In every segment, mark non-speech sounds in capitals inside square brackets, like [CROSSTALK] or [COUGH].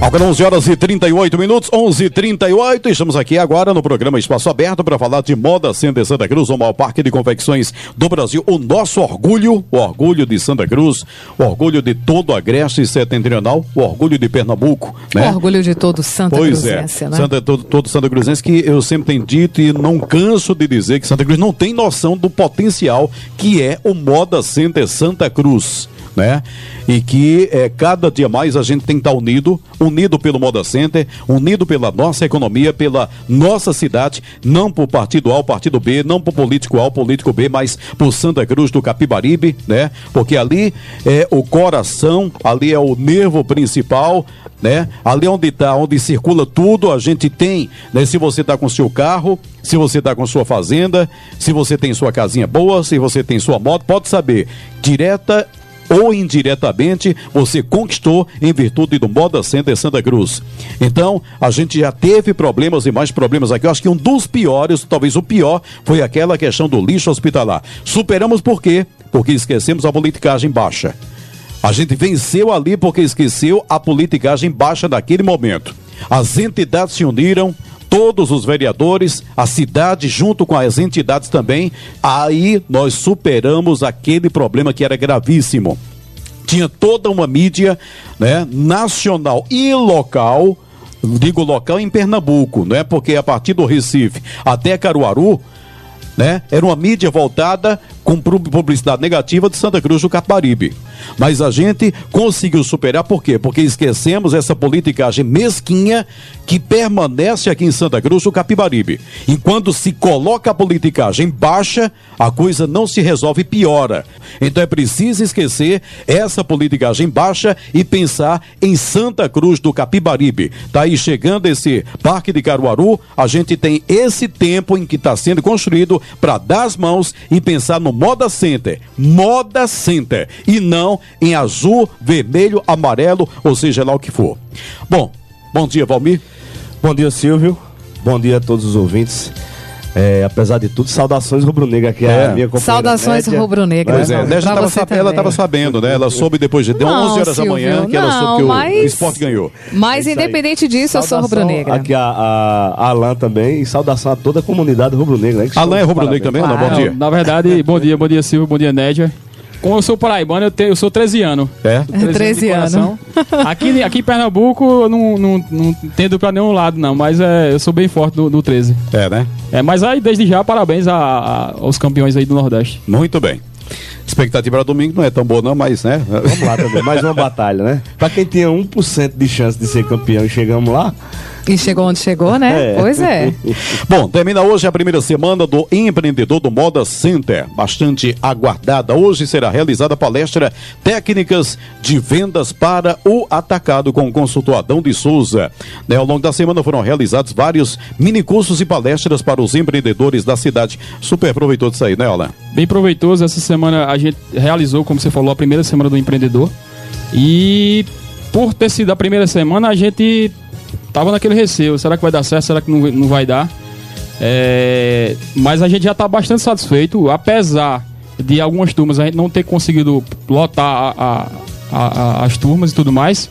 Agora 11 horas e 38 minutos, 11 e 38 Estamos aqui agora no programa Espaço Aberto para falar de Moda Center Santa Cruz, o maior parque de confecções do Brasil. O nosso orgulho, o orgulho de Santa Cruz, o orgulho de todo a Agreste Setentrional, o orgulho de Pernambuco. Né? O orgulho de todo Santa pois é. Cruzense, é, né? Santa, todo, todo Santa Cruzense que eu sempre tenho dito e não canso de dizer que Santa Cruz não tem noção do potencial que é o Moda Center Santa Cruz né? E que é, cada dia mais a gente tem que estar unido, unido pelo Moda Center, unido pela nossa economia, pela nossa cidade, não por partido A, partido B, não por político A, político B, mas por Santa Cruz do Capibaribe, né? Porque ali é o coração, ali é o nervo principal, né? Ali onde está, onde circula tudo, a gente tem, né? Se você está com seu carro, se você está com sua fazenda, se você tem sua casinha boa, se você tem sua moto, pode saber, direta ou indiretamente você conquistou em virtude do Moda Center Santa Cruz. Então, a gente já teve problemas e mais problemas aqui. Eu acho que um dos piores, talvez o pior, foi aquela questão do lixo hospitalar. Superamos por quê? Porque esquecemos a politicagem baixa. A gente venceu ali porque esqueceu a politicagem baixa naquele momento. As entidades se uniram, todos os vereadores, a cidade junto com as entidades também, aí nós superamos aquele problema que era gravíssimo. Tinha toda uma mídia, né, nacional e local, digo local em Pernambuco, não é porque a partir do Recife até Caruaru, né, era uma mídia voltada com publicidade negativa de Santa Cruz do Caparibe. Mas a gente conseguiu superar, por quê? Porque esquecemos essa politicagem mesquinha que permanece aqui em Santa Cruz do Capibaribe. Enquanto se coloca a politicagem baixa, a coisa não se resolve, piora. Então é preciso esquecer essa politicagem baixa e pensar em Santa Cruz do Capibaribe. Tá aí chegando esse Parque de Caruaru, a gente tem esse tempo em que está sendo construído para dar as mãos e pensar no Moda Center. Moda Center. E não em azul, vermelho, amarelo, ou seja lá o que for. Bom, bom dia, Valmir. Bom dia, Silvio. Bom dia a todos os ouvintes. É, apesar de tudo, saudações rubro-negra aqui é. a minha companheira. Saudações rubro-negra. Pois é, né? tava, ela estava sabendo, né? Ela soube depois de não, 11 horas Silvio, da manhã que não, ela soube que mas... o esporte ganhou. Mas é independente disso, saudação eu sou rubro-negra. Aqui a, a, Alan também e saudação a toda a comunidade rubro-negra. Né? Alan é rubro-negra também? Não, bom dia. Na verdade, bom dia, bom dia Silvio, bom dia Nédia. Como eu sou paraibano, eu, tenho, eu sou 13 anos. É? 13, 13 anos. aqui, aqui em Pernambuco, eu não, não, não tendo pra nenhum lado, não. Mas é, eu sou bem forte no, no 13. É, né? É, mas aí, desde já, parabéns a, a, aos campeões aí do Nordeste. Muito bem. Expectativa para domingo não é tão boa, não, mas, né? Vamos lá também. Mais uma batalha, né? Pra quem tinha 1% de chance de ser campeão e chegamos lá. E chegou onde chegou, né? É. Pois é. [LAUGHS] Bom, termina hoje a primeira semana do Empreendedor do Moda Center, bastante aguardada. Hoje será realizada a palestra Técnicas de Vendas para o Atacado com o consultor Adão de Souza. Né, ao longo da semana foram realizados vários minicursos e palestras para os empreendedores da cidade. Super proveitoso isso aí, né, Alan? Bem proveitoso. Essa semana a gente realizou, como você falou, a primeira semana do empreendedor. E por ter sido a primeira semana, a gente tava naquele receio, será que vai dar certo, será que não, não vai dar? É, mas a gente já está bastante satisfeito, apesar de algumas turmas a gente não ter conseguido lotar a, a, a, as turmas e tudo mais.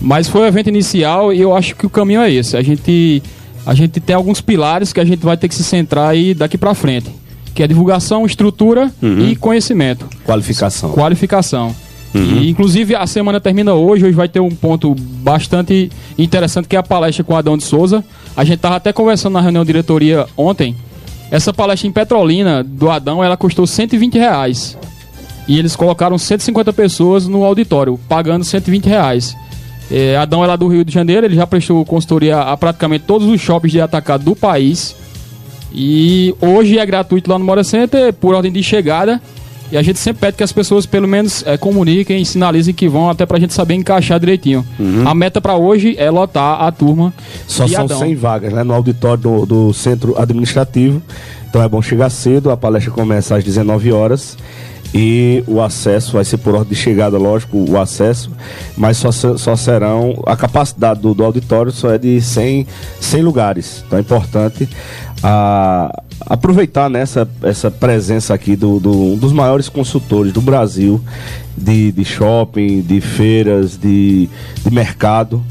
Mas foi o evento inicial e eu acho que o caminho é esse. A gente, a gente tem alguns pilares que a gente vai ter que se centrar aí daqui para frente. Que é divulgação, estrutura uhum. e conhecimento. Qualificação. Qualificação. Uhum. E, inclusive, a semana termina hoje. Hoje vai ter um ponto bastante interessante que é a palestra com Adão de Souza. A gente estava até conversando na reunião diretoria ontem. Essa palestra em Petrolina do Adão ela custou 120 reais. E eles colocaram 150 pessoas no auditório, pagando 120 reais. É, Adão é lá do Rio de Janeiro, ele já prestou consultoria a praticamente todos os shoppings de atacado do país. E hoje é gratuito lá no Mora Center, por ordem de chegada. E a gente sempre pede que as pessoas pelo menos é, comuniquem, sinalizem que vão, até pra gente saber encaixar direitinho. Uhum. A meta para hoje é lotar a turma. Só são Adão. 100 vagas, né? No auditório do, do centro administrativo. Então é bom chegar cedo, a palestra começa às 19 horas e o acesso vai ser por ordem de chegada, lógico, o acesso, mas só, só serão, a capacidade do, do auditório só é de 100, 100 lugares, então é importante a, aproveitar nessa essa presença aqui do, do, um dos maiores consultores do Brasil de, de shopping, de feiras, de, de mercado.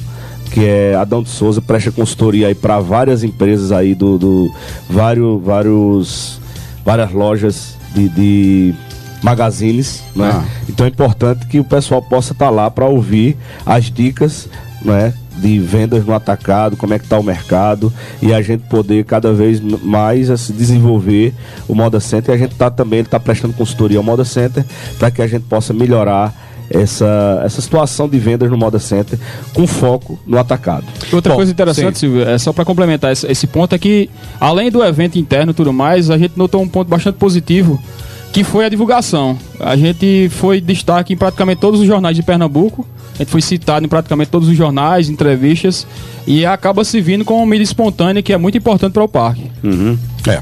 que é Adão de Souza, presta consultoria aí para várias empresas aí do, do vários, vários, várias lojas de, de magazines, né? Ah. Então é importante que o pessoal possa estar tá lá para ouvir as dicas, né? De vendas no atacado, como é que está o mercado e a gente poder cada vez mais assim, desenvolver o Moda Center e a gente está também, ele está prestando consultoria ao Moda Center para que a gente possa melhorar essa, essa situação de vendas no Moda Center com foco no atacado. Outra Bom, coisa interessante, sim. Silvio, é só para complementar esse, esse, ponto é que, além do evento interno e tudo mais, a gente notou um ponto bastante positivo, que foi a divulgação. A gente foi destaque em praticamente todos os jornais de Pernambuco, a gente foi citado em praticamente todos os jornais, entrevistas, e acaba se vindo com uma mídia espontânea que é muito importante para o parque. Uhum. É.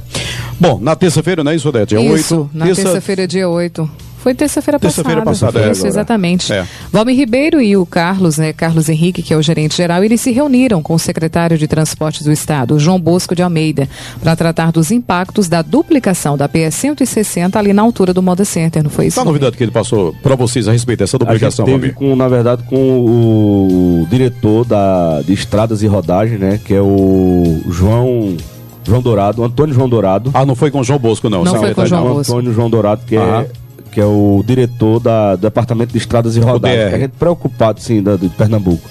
Bom, na terça-feira, não é isso, Odete? Dia isso, 8. na terça-feira, dia 8. Foi terça-feira terça passada. Terça-feira passada, é, Isso, exatamente. É. Valmir Ribeiro e o Carlos, né, Carlos Henrique, que é o gerente geral, eles se reuniram com o secretário de Transportes do Estado, João Bosco de Almeida, para tratar dos impactos da duplicação da PS 160 ali na altura do Moda Center, não foi isso? Qual a novidade que ele passou para vocês a respeito dessa duplicação, a gente teve com, na verdade, com o diretor da, de Estradas e Rodagem, né, que é o João... João Dourado, Antônio João Dourado. Ah, não foi com o João Bosco, não. Não foi com o João Bosco. Antônio João Dourado, que é que é o diretor da, do Departamento de Estradas e Rodadas. A gente preocupado, sim, da, de Pernambuco.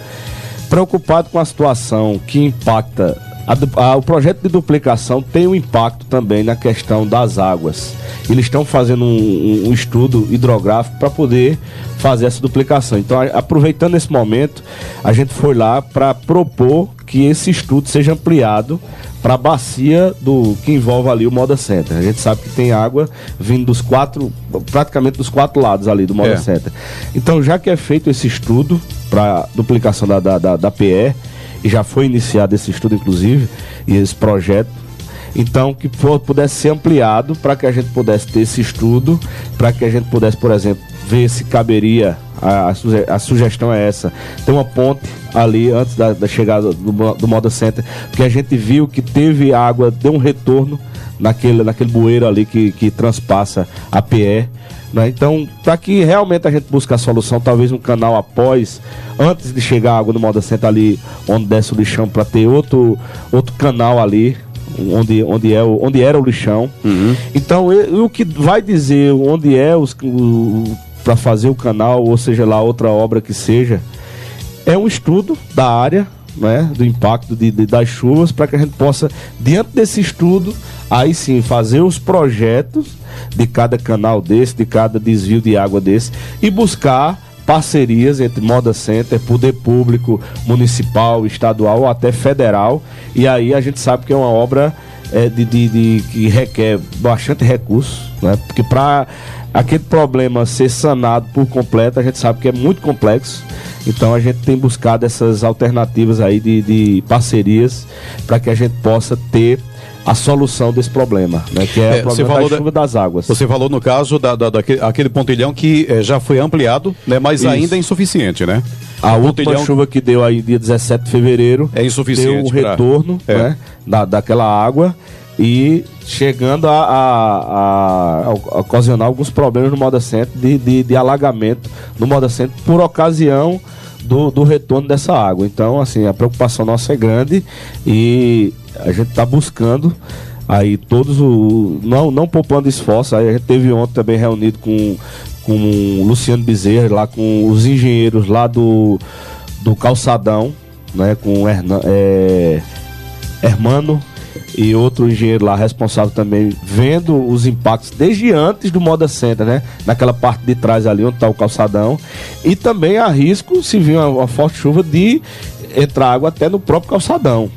Preocupado com a situação que impacta. A, a, o projeto de duplicação tem um impacto também na questão das águas. Eles estão fazendo um, um, um estudo hidrográfico para poder fazer essa duplicação. Então, a, aproveitando esse momento, a gente foi lá para propor que esse estudo seja ampliado para a bacia do que envolve ali o Moda Center. A gente sabe que tem água vindo dos quatro, praticamente dos quatro lados ali do Moda é. Center. Então, já que é feito esse estudo para duplicação da, da, da, da PE, e já foi iniciado esse estudo, inclusive, e esse projeto, então que pudesse ser ampliado para que a gente pudesse ter esse estudo, para que a gente pudesse, por exemplo, ver se caberia a, a, sugestão é essa. Tem uma ponte ali antes da, da chegada do, do Moda Center, porque a gente viu que teve água, deu um retorno naquele, naquele bueiro ali que, que transpassa a PE. Né? Então, para que realmente a gente busque a solução, talvez um canal após, antes de chegar a água no Moda Center ali, onde desce o lixão, para ter outro, outro canal ali, onde, onde, é, onde era o lixão. Uhum. Então, o que vai dizer onde é os, para fazer o canal, ou seja lá outra obra que seja, é um estudo da área, né, do impacto de, de das chuvas, para que a gente possa, diante desse estudo, aí sim fazer os projetos de cada canal desse, de cada desvio de água desse e buscar parcerias entre Moda Center, poder público, municipal, estadual ou até federal. E aí a gente sabe que é uma obra é, de, de, de, que requer bastante recurso, né? Porque para aquele problema ser sanado por completo, a gente sabe que é muito complexo. Então a gente tem buscado essas alternativas aí de, de parcerias para que a gente possa ter a solução desse problema, né? Que é, é o problema da chuva das águas. Você falou no caso da, da daquele, aquele pontilhão que é, já foi ampliado, né? Mas Isso. ainda é insuficiente, né? A o última pontilhão... chuva que deu aí dia 17 de fevereiro é insuficiente. Deu um retorno, é. né? Da, daquela água e chegando a, a, a, a, ocasionar alguns problemas no Moda Center de, de, de, alagamento no Moda Center por ocasião do, do retorno dessa água. Então, assim, a preocupação nossa é grande e a gente está buscando aí todos o. Não, não poupando esforço. Aí a gente teve ontem também reunido com, com o Luciano Bezerra, lá com os engenheiros lá do, do calçadão, né? Com Hernan, é, Hermano e outro engenheiro lá responsável também vendo os impactos desde antes do Moda Center, né? Naquela parte de trás ali onde está o calçadão. E também há risco, se vir uma, uma, forte chuva, de entrar água até no próprio calçadão.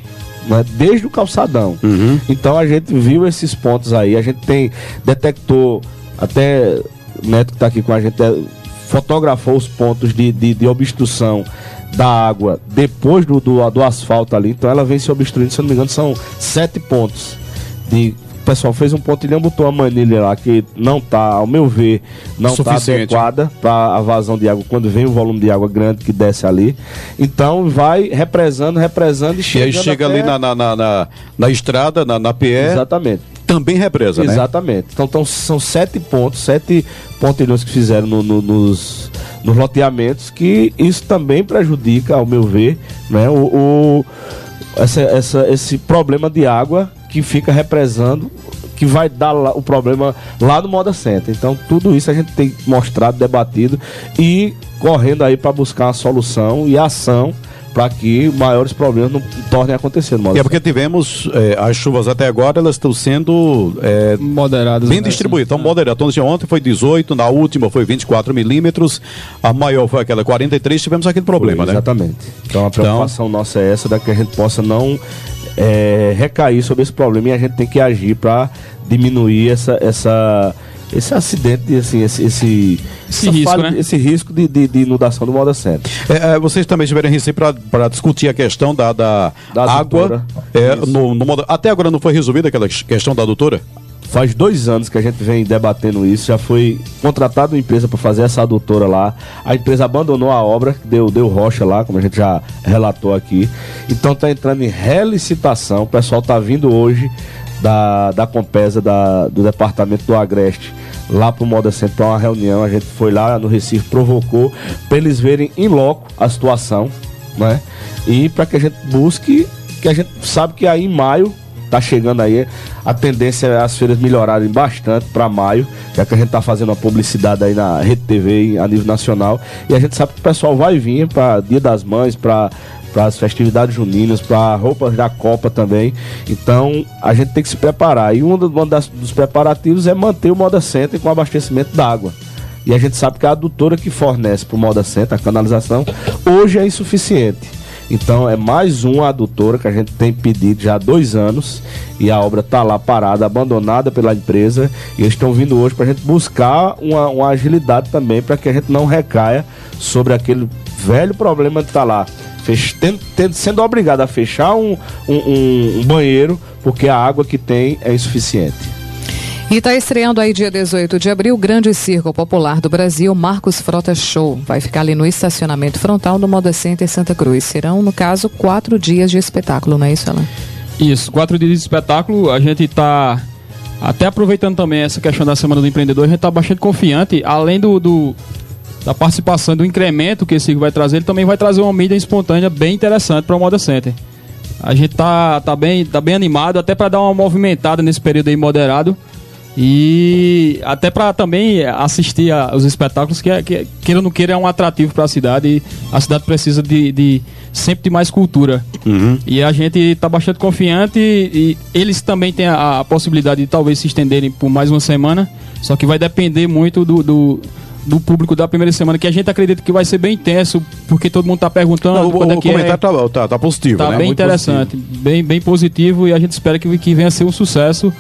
Né? Desde o calçadão. Uhum. Então a gente viu esses pontos aí, a gente tem, detectou, até o Neto que está aqui com a gente, é, fotografou os pontos de, de, de obstrução da água depois do, do, do, asfalto ali, então ela vem se obstruindo, se eu não me engano, são sete pontos. De, o pessoal fez um pontilhão, botou a manilha lá que não tá, ao meu ver, não está adequada para a vazão de água quando vem o volume de água grande que desce ali. Então vai represando, represando e chega. E aí chega até... ali na, na, na, na, na estrada, na, na PE. Exatamente também represa, né? Exatamente. Então, então são sete pontos, sete pontilhões que fizeram no, no, nos, nos loteamentos, que isso também prejudica, ao meu ver, né, o, o essa, essa, esse problema de água que fica represando que vai dar o problema lá no Moda Center. Então, tudo isso a gente tem mostrado, debatido e correndo aí para buscar uma solução e ação para que maiores problemas não tornem a acontecer. É porque tivemos é, as chuvas até agora, elas estão sendo é, moderadas. Bem né? distribuídas. Então, é. moderadas. Então, assim, ontem foi 18, na última foi 24 milímetros, a maior foi aquela 43, tivemos aquele problema, foi, exatamente. né? Exatamente. Então, a preocupação então, nossa é essa, da que a gente possa não é, recair sobre esse problema e a gente tem que agir para diminuir essa, essa esse acidente, assim, esse, esse, esse risco, falha, né? esse risco de, de, de, inundação do Moda Center. É, é, vocês também estiveram em Recife para discutir a questão da, da, da água. É, no, no modo, até agora não foi resolvida aquela questão da doutora? Faz dois anos que a gente vem debatendo isso. Já foi contratado uma empresa para fazer essa adutora lá. A empresa abandonou a obra, deu, deu rocha lá, como a gente já relatou aqui. Então está entrando em relicitação. O pessoal está vindo hoje da, da Compesa da, do departamento do Agreste lá pro Moda Central uma reunião. A gente foi lá no Recife, provocou para eles verem em loco a situação, né? E para que a gente busque, que a gente sabe que aí em maio tá chegando aí, a tendência é as feiras melhorarem bastante para maio, já que a gente tá fazendo uma publicidade aí na Rede TV a nível nacional, e a gente sabe que o pessoal vai vir para Dia das Mães, para para as festividades juninas, para roupas da Copa também. Então a gente tem que se preparar. E um, dos preparativos é manter o Moda Center com abastecimento d'água. E a gente sabe que a adutora que fornece para o Moda Center, a canalização, hoje é insuficiente. Então é mais uma adutora que a gente tem pedido já há dois anos e a obra está lá parada, abandonada pela empresa e eles estão vindo hoje para a gente buscar uma, uma agilidade também para que a gente não recaia sobre aquele velho problema de estar tá lá fech, tendo, tendo, sendo obrigado a fechar um, um, um banheiro porque a água que tem é insuficiente. E está estreando aí dia 18 de abril o grande circo popular do Brasil, Marcos Frota Show. Vai ficar ali no estacionamento frontal do Moda Center Santa Cruz. Serão, no caso, quatro dias de espetáculo, não é isso, Alan? Isso, quatro dias de espetáculo. A gente está até aproveitando também essa questão da Semana do Empreendedor, a gente está bastante confiante, além do, do, da participação, do incremento que esse vai trazer, ele também vai trazer uma mídia espontânea bem interessante para o Moda Center. A gente tá, tá, bem, tá bem animado, até para dar uma movimentada nesse período aí moderado. E até para também assistir os espetáculos, que, é, que queira ou não queira, é um atrativo para a cidade. E a cidade precisa de, de sempre de mais cultura. Uhum. E a gente está bastante confiante. E, e, eles também têm a, a, possibilidade de talvez se estenderem por mais uma semana. Só que vai depender muito do, do do público da primeira semana, que a gente acredita que vai ser bem intenso, porque todo mundo está perguntando. Não, o, é o comentário está é. tá, tá positivo, tá né? bem Muito interessante, positivo. Bem, bem positivo e a gente espera que, que venha a ser um sucesso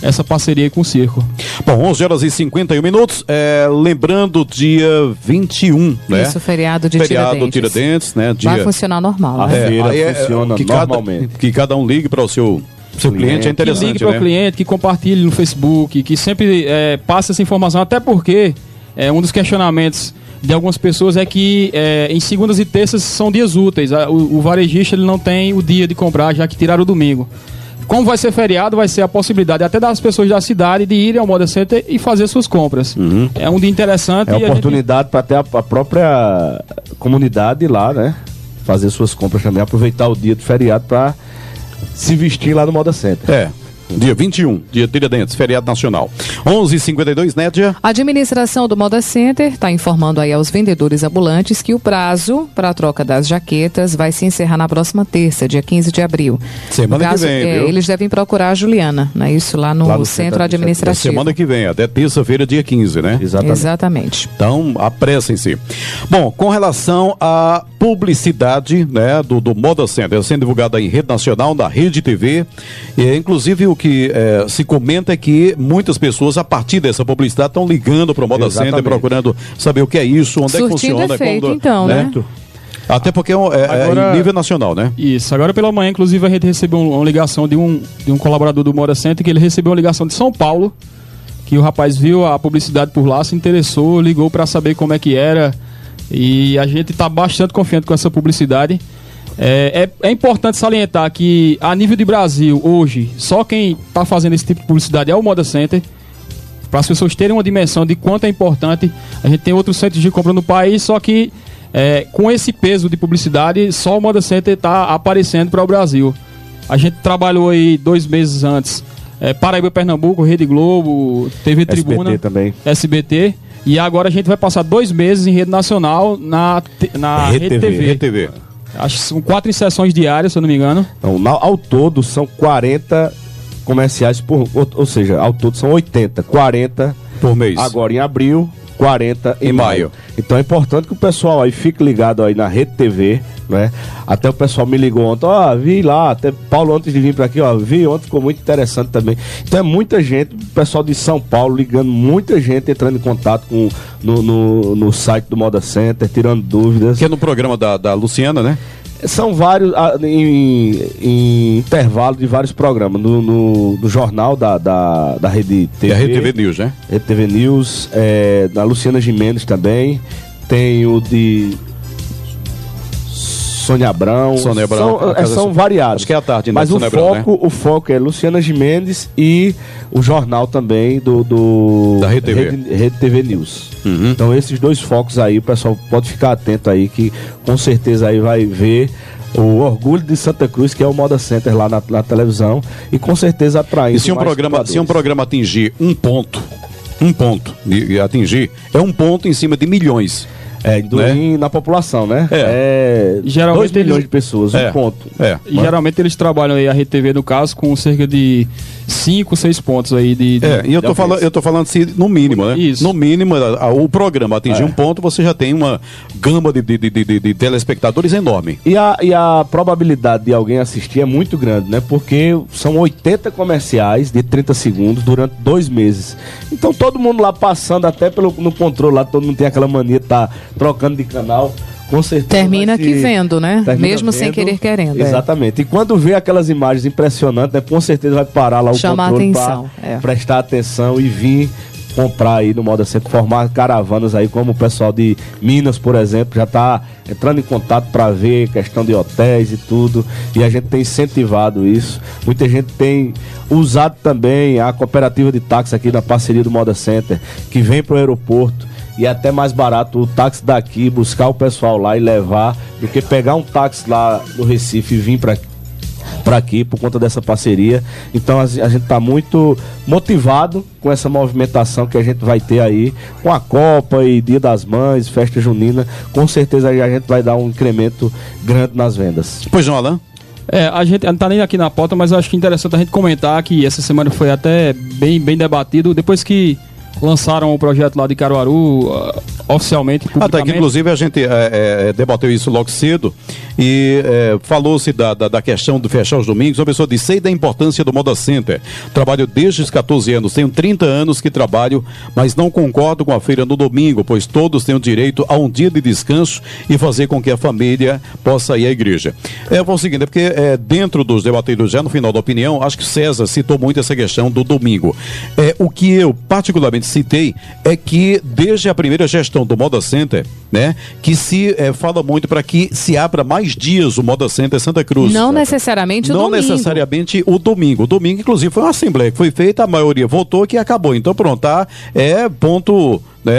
essa parceria com o circo. Bom, 11 horas e 51 minutos. É, lembrando, dia 21, né? Isso, feriado de feriado Tiradentes. Tiradentes né? Dia... Vai funcionar normal, a né? feira é, funciona que normalmente. Cada, que cada um ligue para o seu seu cliente, cliente é interessante. Que ligue para o né? cliente, que compartilhe no Facebook, que sempre é, passe essa informação, até porque é, um dos questionamentos de algumas pessoas é que é, em segundas e terças são dias úteis. O, o, varejista ele não tem o dia de comprar, já que tiraram o domingo. Como vai ser feriado, vai ser a possibilidade até das pessoas da cidade de irem ao Moda Center e fazer suas compras. Uhum. É um dia interessante. É oportunidade gente... para ter a, a, própria comunidade lá, né? Fazer suas compras também, aproveitar o dia do feriado para se vestir lá no Moda Center. É. Dia 21, dia Tiradentes, feriado nacional. 11:52 Nédia. A administração do Moda Center está informando aí aos vendedores ambulantes que o prazo para a troca das jaquetas vai se encerrar na próxima terça, dia 15 de abril. Semana caso, que vem, é, Eles devem procurar a Juliana, né? Isso lá no, lá no centro, centro administrativo. Semana que vem, até terça-feira, dia 15, né? Exatamente. Exatamente. Então, apressem-se. Bom, com relação à publicidade, né, do, do Moda Center, sendo divulgada em rede nacional, na Rede TV, e inclusive o que é, se comenta é que muitas pessoas, a partir dessa publicidade, estão ligando para o Moda Exatamente. Center, procurando saber o que é isso, onde Surtindo é que funciona. Efeito, quando, então, né? né? Até porque é, é, agora, é, nível nacional, né? Isso. Agora pela manhã, inclusive, a gente recebeu uma ligação de um, de um colaborador do Moda Center, que ele recebeu uma ligação de São Paulo, que o rapaz viu a publicidade por lá, se interessou, ligou para saber como é que era. E a gente está bastante confiante com essa publicidade. É, é, é, importante salientar que, a nível de Brasil, hoje, só quem está fazendo esse tipo de publicidade é o Moda Center. para as pessoas terem uma dimensão de quanto é importante. A gente tem outros centros de compra no país, só que é, com esse peso de publicidade, só o Moda Center está aparecendo para o Brasil. A gente trabalhou aí dois meses antes. É, Paraíba, Pernambuco, Rede Globo, TV Tribuna, SBT também. SBT. E agora a gente vai passar dois meses em rede nacional na, na Rede, Rede TV. Acho que são quatro sessões diárias, se eu não me engano. Então, ao todo são 40 comerciais por. Ou, ou, seja, ao todo são 80. 40 por mês. Agora em abril, 40 em, em maio. maio. Então é importante que o pessoal aí fique ligado aí na Rede TV, né? Até o pessoal me ligou ontem, ó, oh, vi lá, até Paulo antes de vir para aqui, ó, vi ontem, ficou muito interessante também. Então é muita gente, o pessoal de São Paulo ligando, muita gente entrando em contato com no, no, no site do Moda Center, tirando dúvidas. Que é no programa da, da Luciana, né? São vários, em, em intervalo de vários programas. No, no, no jornal da, da, da Rede TV. É a Rede TV News, né? Rede TV News, é, da Luciana Gimenez também. Tem o de Sônia Abrão. Sônia Abrão. São, é, são variados. Acho que é a tarde, né? Mas o foco, né? o foco é Luciana Gimenez e o jornal também do, do da Rede TV, Rede, Rede TV News. Uhum. Então esses dois focos aí, o pessoal pode ficar atento aí que com certeza aí vai ver o orgulho de Santa Cruz, que é o Moda Center lá na, na televisão, e com certeza atraindo. E se um programa, se um programa atingir um ponto, um ponto e atingir, é um ponto em cima de milhões. É, do, né? em, na população, né? É. é geralmente 2 milhões eles... de pessoas, é. um ponto. É. E geralmente eles trabalham aí a Rede TV, no caso, com cerca de 5, 6 pontos aí de. de é, e eu tô, falando, eu tô falando assim, no mínimo, né? Isso. No mínimo, a, a, o programa atingir é. um ponto, você já tem uma gama de, de, de, de, de telespectadores enorme. E a, e a probabilidade de alguém assistir é muito grande, né? Porque são 80 comerciais de 30 segundos durante dois meses. Então todo mundo lá passando, até pelo, no controle lá, todo mundo tem aquela mania de estar tá trocando de canal com certeza. Termina aqui vendo, né? Mesmo vendo, sem querer querendo. É. Exatamente. É. E quando vê aquelas imagens impressionantes, né, com certeza vai parar lá o Chama controle para é. prestar atenção e vir comprar aí no Moda Center, formar caravanas aí, como o pessoal de Minas, por exemplo, já está entrando em contato para ver questão de hotéis e tudo, e a gente tem incentivado isso. Muita gente tem usado também a cooperativa de táxi aqui na parceria do Moda Center, que vem para o aeroporto e é até mais barato o táxi daqui, buscar o pessoal lá e levar, do que pegar um táxi lá no Recife e vir para para aqui por conta dessa parceria. Então a, gente está muito motivado com essa movimentação que a gente vai ter aí com a Copa e Dia das Mães, festa junina. Com certeza a gente vai dar um incremento grande nas vendas. Pois não, Alain? É, a gente não tá nem aqui na pauta, mas eu acho que é interessante a gente comentar que essa semana foi até bem, bem debatido. Depois que lançaram o projeto lá de Caruaru uh, oficialmente. Ah, tá, que inclusive a gente é, é, debateu isso logo cedo e é, falou-se da, da, da, questão de fechar os domingos. Uma pessoa disse: sei da importância do Moda Center. Trabalho desde os 14 anos, tenho 30 anos que trabalho, mas não concordo com a feira no domingo, pois todos têm o direito a um dia de descanso e fazer com que a família possa ir à igreja. É, o seguinte, é porque é, dentro dos debateiros, já no final da opinião, acho que César citou muito essa questão do domingo. É, o que eu particularmente citei é que desde a primeira gestão do Moda Center, né, que se é, fala muito para que se abra mais dias o Moda Center Santa Cruz. Não necessariamente o Não domingo. necessariamente o domingo. O domingo, inclusive, foi uma assembleia que foi feita, a maioria votou que acabou. Então, pronto, tá, é ponto né,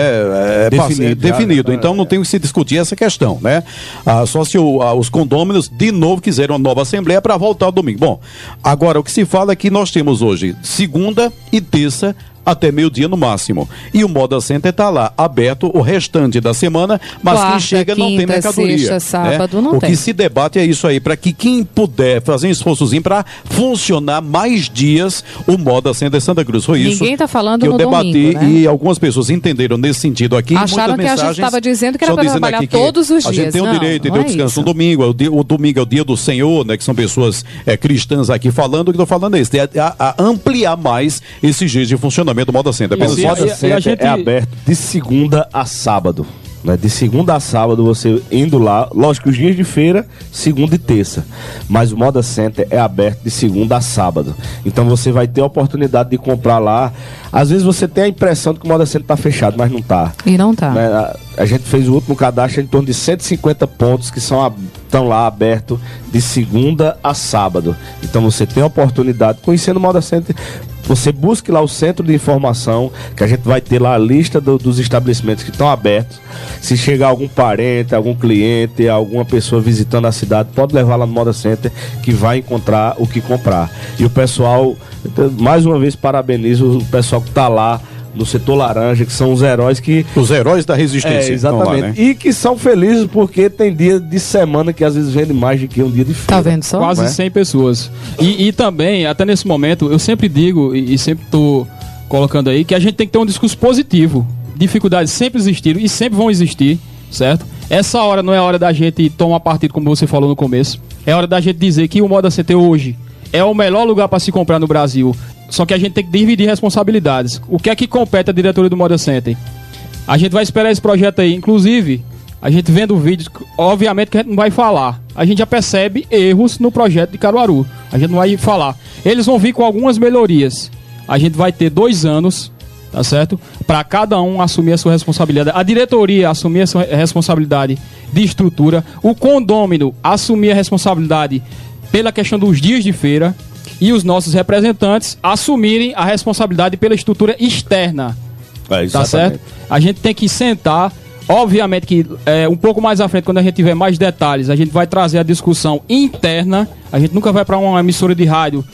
é, definido. definido. então não tem que se discutir essa questão, né? Ah, só se o, ah, os condôminos de novo quiserem uma nova assembleia para voltar ao domingo. Bom, agora o que se fala é que nós temos hoje segunda e terça até meio-dia no máximo. E o Moda Center está lá, aberto o restante da semana, mas Quarta, quem chega quinta, não tem mercadoria. Sexta, né? sábado, né? não o tem. que se debate é isso aí, para que quem puder fazer um esforçozinho para funcionar mais dias o Moda Center Santa Cruz. Foi isso. Ninguém está falando que eu debati domingo, né? e algumas pessoas entenderam nesse sentido aqui. Acharam que a gente estava dizendo que era para trabalhar todos os dias. A gente tem o direito de ter o descanso no domingo. O, dia, o, domingo é o dia do Senhor, né? Que são pessoas é, cristãs aqui falando. O que estou falando é isso. É a, a, ampliar mais esses dias de funcionamento do Moda Center. Apenas o Moda Center gente... é aberto de segunda a sábado. Né? De segunda a sábado você indo lá, lógico, os dias de feira, segunda e terça. Mas o Moda Center é aberto de segunda a sábado. Então você vai ter a oportunidade de comprar lá. Às vezes você tem a impressão de que o Moda Center está fechado, mas não está. E não está. Né? A, gente fez o último cadastro em torno de 150 pontos que são estão lá abertos de segunda a sábado. Então você tem a oportunidade, conhecendo o Moda Center, Você busque lá o centro de informação, que a gente vai ter lá a lista do, dos estabelecimentos que estão abertos. Se chegar algum parente, algum cliente, alguma pessoa visitando a cidade, pode levar lá no Moda Center que vai encontrar o que comprar. E o pessoal, mais uma vez, parabenizo o pessoal que está lá no setor laranja, que são os heróis que. Os heróis da resistência. É, exatamente. Lá, né? E que são felizes porque tem dia de semana que às vezes vende mais do que um dia de feira. Tá vendo só? Quase é? 100 pessoas. E, e, também, até nesse momento, eu sempre digo e, e sempre tô colocando aí que a gente tem que ter um discurso positivo. Dificuldades sempre existiram e sempre vão existir, certo? Essa hora não é a hora da gente tomar partido, como você falou no começo. É hora da gente dizer que o Moda CT hoje é o melhor lugar para se comprar no Brasil. Só que a gente tem que dividir responsabilidades. O que é que compete a diretoria do Moda Center? A gente vai esperar esse projeto aí. Inclusive, a gente vendo o vídeo, obviamente que a gente não vai falar. A gente já percebe erros no projeto de Caruaru. A gente não vai falar. Eles vão vir com algumas melhorias. A gente vai ter dois anos, tá certo? Para cada um assumir a sua responsabilidade. A diretoria assumir a sua responsabilidade de estrutura. O condômino assumir a responsabilidade pela questão dos dias de feira e os nossos representantes assumirem a responsabilidade pela estrutura externa. É, tá certo? A gente tem que sentar. Obviamente que é, um pouco mais à frente, quando a gente tiver mais detalhes, a gente vai trazer a discussão interna. A gente nunca vai para uma emissora de rádio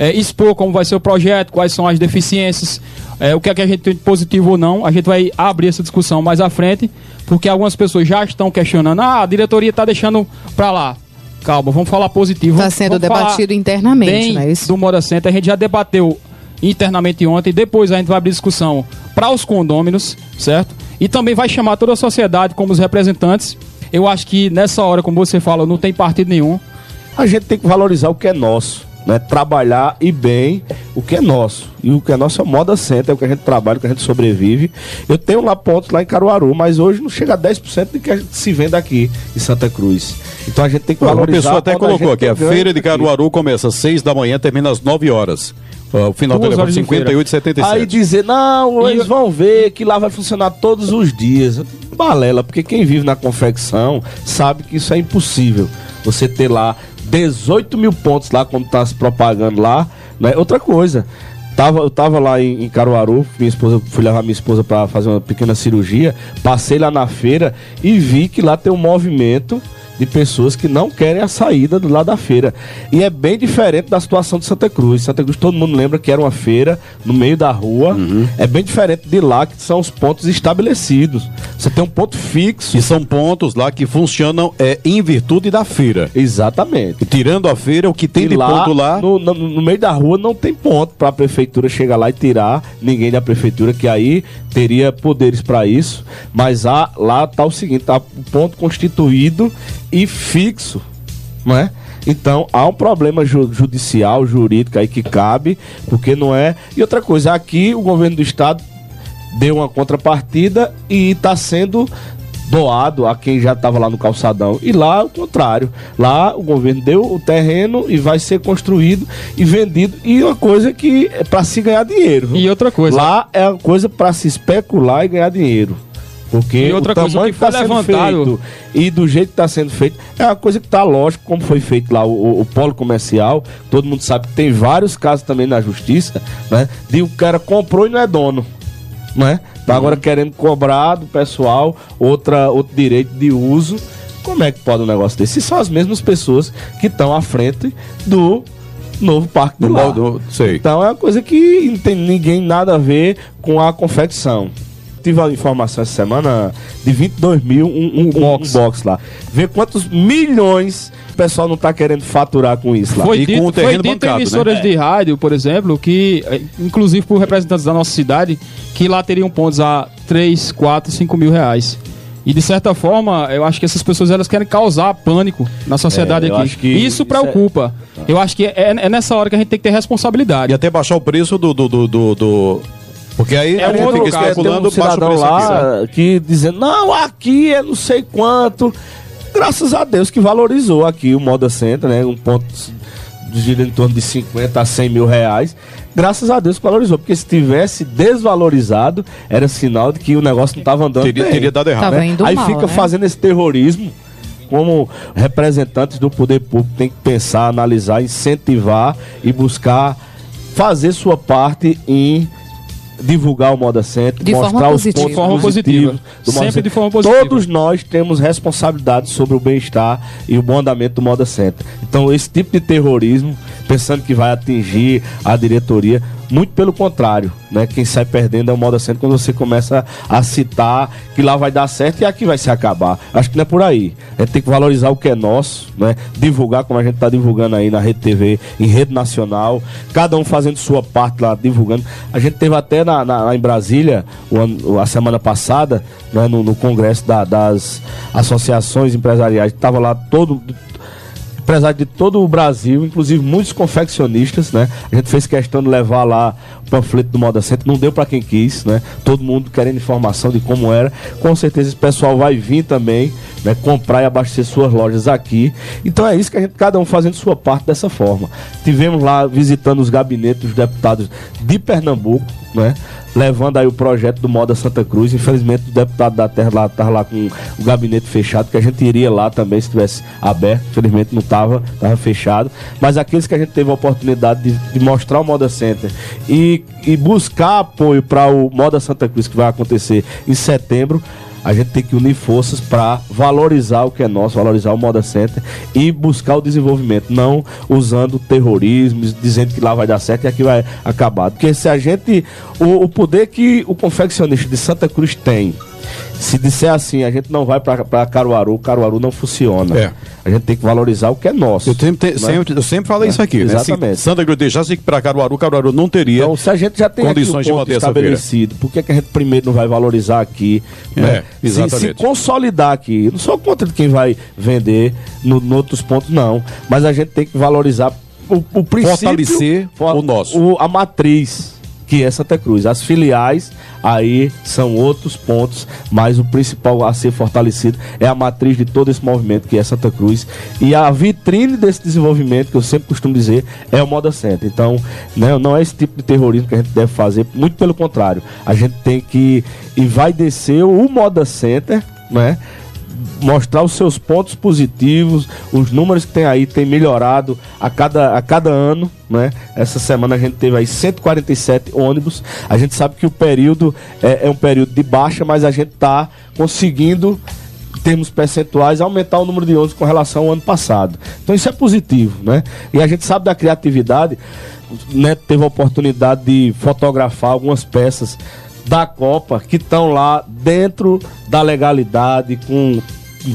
é, expor como vai ser o projeto, quais são as deficiências, é, o que é que a gente tem de positivo ou não. A gente vai abrir essa discussão mais à frente, porque algumas pessoas já estão questionando: ah, a diretoria está deixando para lá calma, vamos falar positivo. Está sendo vamos debatido internamente, não é isso? Do Moda Center, a gente já debateu internamente ontem, depois a gente vai abrir discussão para os condôminos, certo? E também vai chamar toda a sociedade como os representantes. Eu acho que nessa hora, como você fala, não tem partido nenhum. A gente tem que valorizar o que é nosso né, trabalhar e bem o que é nosso. E o que é nosso é o Moda Center, é o que a gente trabalha, o que a gente sobrevive. Eu tenho lá pontos lá em Caruaru, mas hoje não chega a 10% do que a gente se vende aqui em Santa Cruz. Então a gente tem que valorizar. Uma pessoa até colocou aqui, a feira de Caruaru aqui. começa às 6 da manhã, termina às 9 horas. O final do telefone 5877. Aí dizer, não, eles vão ver que lá vai funcionar todos os dias. Balela, porque quem vive na confecção sabe que isso é impossível. Você ter lá 18 mil pontos lá, como tá se propagando lá. Né? Outra coisa, tava, eu tava lá em, em, Caruaru, minha esposa, fui levar minha esposa para fazer uma pequena cirurgia, passei lá na feira e vi que lá tem um movimento de pessoas que não querem a saída do lado da feira. E é bem diferente da situação de Santa Cruz. Santa Cruz, todo mundo lembra que era uma feira no meio da rua. Uhum. É bem diferente de lá, que são os pontos estabelecidos. Você tem um ponto fixo. E são pontos lá que funcionam é, em virtude da feira. Exatamente. E tirando a feira, o que tem e de lá, ponto lá. No, no, no, meio da rua não tem ponto para a prefeitura chegar lá e tirar ninguém da prefeitura, que aí teria poderes para isso. Mas há, lá tá o seguinte: tá o ponto constituído e fixo, não é? Então há um problema ju judicial, jurídico aí que cabe, porque não é. E outra coisa, aqui o governo do estado deu uma contrapartida e está sendo doado a quem já estava lá no calçadão. E lá, o contrário. Lá o governo deu o terreno e vai ser construído e vendido. E uma coisa que é para se ganhar dinheiro. E outra coisa. Lá é uma coisa para se especular e ganhar dinheiro. Porque e outra o tamanho que está sendo feito e do jeito que está sendo feito é uma coisa que está lógico, como foi feito lá o, o, o, polo comercial. Todo mundo sabe que tem vários casos também na justiça, né? De o cara comprou e não é dono, né? Tá agora uhum. querendo cobrar do pessoal outra, outro direito de uso. Como é que pode um negócio desse? E são as mesmas pessoas que estão à frente do novo parque do, do, do Então é uma coisa que não tem ninguém nada a ver com a confecção tive a informação essa semana de 22 mil, um, um, box. um box lá. Ver quantos milhões o pessoal não está querendo faturar com isso lá. Foi e dito, com o foi dito bancado, em né? emissoras né? de rádio, por exemplo, que, eh, inclusive por representantes da nossa cidade, que lá teriam pontos a 3, 4, 5 mil reais. E de certa forma, eu acho que essas pessoas elas querem causar pânico na sociedade é, aqui. isso preocupa. Isso é... Eu acho que é, é, nessa hora que a gente tem que ter responsabilidade. E até baixar o preço do, do, do, do porque aí é a gente fica especulando um cidadão lá aqui. que dizendo, não, aqui é não sei quanto. Graças a Deus que valorizou aqui o Moda Center, né? Um ponto de em torno de 50 a 100 mil reais. Graças a Deus que valorizou, porque se tivesse desvalorizado, era sinal de que o negócio não estava andando teria, bem. Teria dado errado. Né? Aí mal, fica né? fazendo esse terrorismo como representantes do poder público tem que pensar, analisar, incentivar e buscar fazer sua parte em divulgar o Moda Center, de mostrar forma os positiva. pontos De forma positivos positiva. do Moda Sempre Center. de forma positiva. Todos nós temos responsabilidade sobre o bem-estar e o bom andamento do Moda Center. Então, esse tipo de terrorismo, pensando que vai atingir a diretoria, muito pelo contrário, né? Quem sai perdendo é o Moda Center quando você começa a citar que lá vai dar certo e aqui vai se acabar. Acho que não é por aí. A gente tem que valorizar o que é nosso, né? Divulgar como a gente está divulgando aí na Rede TV, em rede nacional, cada um fazendo sua parte lá, divulgando. A gente teve até na, na- lá em Brasília, ano- a semana passada, né, no, no congresso da- das associações empresariais, estava lá todo empresário de todo o Brasil, inclusive muitos confeccionistas, né? A gente fez questão de levar lá o panfleto do Moda Center, não deu para quem quis, né? Todo mundo querendo informação de como era. Com certeza esse pessoal vai vir também, né? Comprar e abastecer suas lojas aqui. Então é isso que a gente, cada um fazendo sua parte dessa forma. Tivemos lá visitando os gabinetes dos deputados de Pernambuco, né? Levando aí o projeto do Moda Santa Cruz. Infelizmente o deputado da terra lá estava lá com o gabinete fechado, que a gente iria lá também se tivesse aberto. Infelizmente não estava, estava fechado. Mas aqueles que a gente teve a oportunidade de, de mostrar o Moda Center e, e buscar apoio para o Moda Santa Cruz, que vai acontecer em setembro. A gente tem que unir forças para valorizar o que é nosso, valorizar o Moda Center e buscar o desenvolvimento, não usando terrorismo, dizendo que lá vai dar certo e aqui vai acabar. Porque se a gente. O, o poder que o confeccionista de Santa Cruz tem, se disser assim, a gente não vai para Caruaru, Caruaru não funciona. É. A gente tem que valorizar o que é nosso. Eu sempre, né? sempre, eu sempre falei É, isso aqui. Né? exatamente. Se Santa Cruz deixasse para Caruaru, Caruaru não teria. Então, se a gente já tem Condições de o manter estabelecido, por que, que a gente primeiro não vai valorizar aqui? É, né? Se- Se, exatamente. consolidar aqui. Eu Não sou contra de quem vai vender no, no outros pontos, não. Mas a gente tem que valorizar o, o princípio. Fortalecer o nosso. o- a matriz, que é Santa Cruz. As filiais, aí são outros pontos, mas o principal a ser fortalecido é a matriz de todo esse movimento, que é Santa Cruz. E a vitrine desse desenvolvimento, que eu sempre costumo dizer, é o Moda Center. Então, né, não é esse tipo de terrorismo que a gente deve fazer, muito pelo contrário. A gente tem que e vai descer o Moda Center, né? Mostrar os seus pontos positivos, os números que tem aí tem melhorado a cada, a cada ano, né? Essa semana a gente teve aí 147 ônibus. A gente sabe que o período é, é um período de baixa, mas a gente está conseguindo em termos percentuais, aumentar o número de ônibus com relação ao ano passado. Então isso é positivo, né? E a gente sabe da criatividade, né? Teve a oportunidade de fotografar algumas peças da Copa que estão lá dentro da legalidade, com,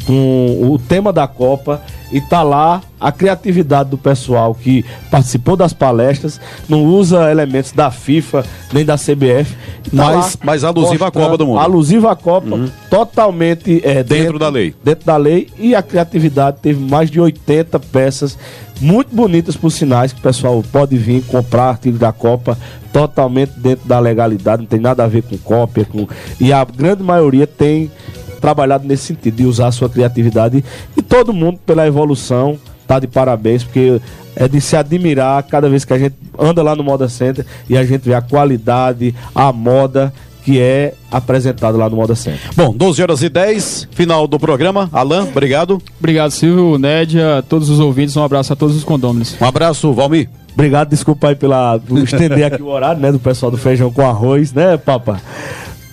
com o tema da Copa e tá lá a criatividade do pessoal que participou das palestras, não usa elementos da FIFA nem da CBF, tá Mas- mas alusiva à Copa do Mundo. Alusiva à Copa, totalmente é, Dentro da lei. Dentro da lei e a criatividade teve mais de 80 peças muito bonitas por sinais que o pessoal pode vir comprar artigo da Copa totalmente dentro da legalidade, não tem nada a ver com cópia, com e a grande maioria tem trabalhado nesse sentido de usar a sua criatividade e todo mundo pela evolução tá de parabéns porque é de se admirar cada vez que a gente anda lá no Moda Center e a gente vê a qualidade, a moda que é apresentada lá no Moda Center. Bom, 12 horas e 10, final do programa. Alan, obrigado. Obrigado, Silvio, Nédia, todos os ouvintes. Um abraço a todos os condôminos. Um abraço, Valmir. Obrigado, desculpa aí pela, por estender aqui o horário, né, do pessoal do feijão com arroz, né, papa?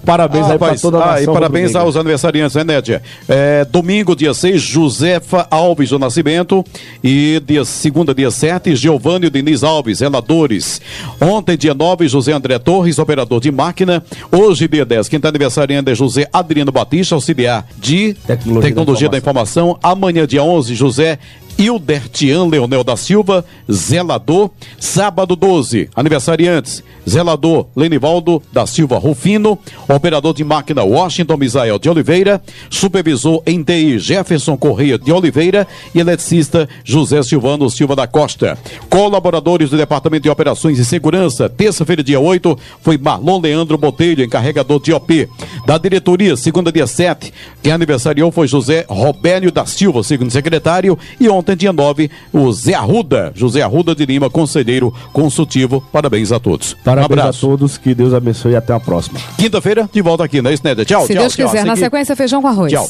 Parabéns aí pra rapaz, toda a ah, nação. e parabéns aos aniversariantes, né, Nédia? É, domingo, dia 6, Josefa Alves do Nascimento. E dia, segunda, dia 7, Giovanni Diniz Alves, relatores. Ontem, dia 9, José André Torres, operador de máquina. Hoje, dia 10, quem está aniversariando é José Adriano Batista, auxiliar de Tecnologia Tecnologia, da da, informação. Amanhã, dia 11, José Hildertian Leonel da Silva, zelador. Sábado 12, aniversariantes, zelador Lenivaldo da Silva Rufino, operador de máquina Washington Misael de Oliveira, supervisor em TI Jefferson Correia de Oliveira e eletricista José Silvano Silva da Costa. Colaboradores do Departamento de Operações e Segurança, terça-feira, dia 8, foi Marlon Leandro Botelho, encarregador de OP. Da diretoria, segunda, dia 7, quem aniversariou foi José Robélio da Silva, segundo secretário, e ontem, dia 9, o Zé Arruda, José Arruda de Lima, conselheiro consultivo. Parabéns a todos. Parabéns um abraço. a todos, que Deus abençoe e até a próxima. Quinta-feira, de volta aqui, é isso, Nédia? Tchau, Se tchau, Deus tchau. quiser, na sequência, feijão com arroz. Tchau.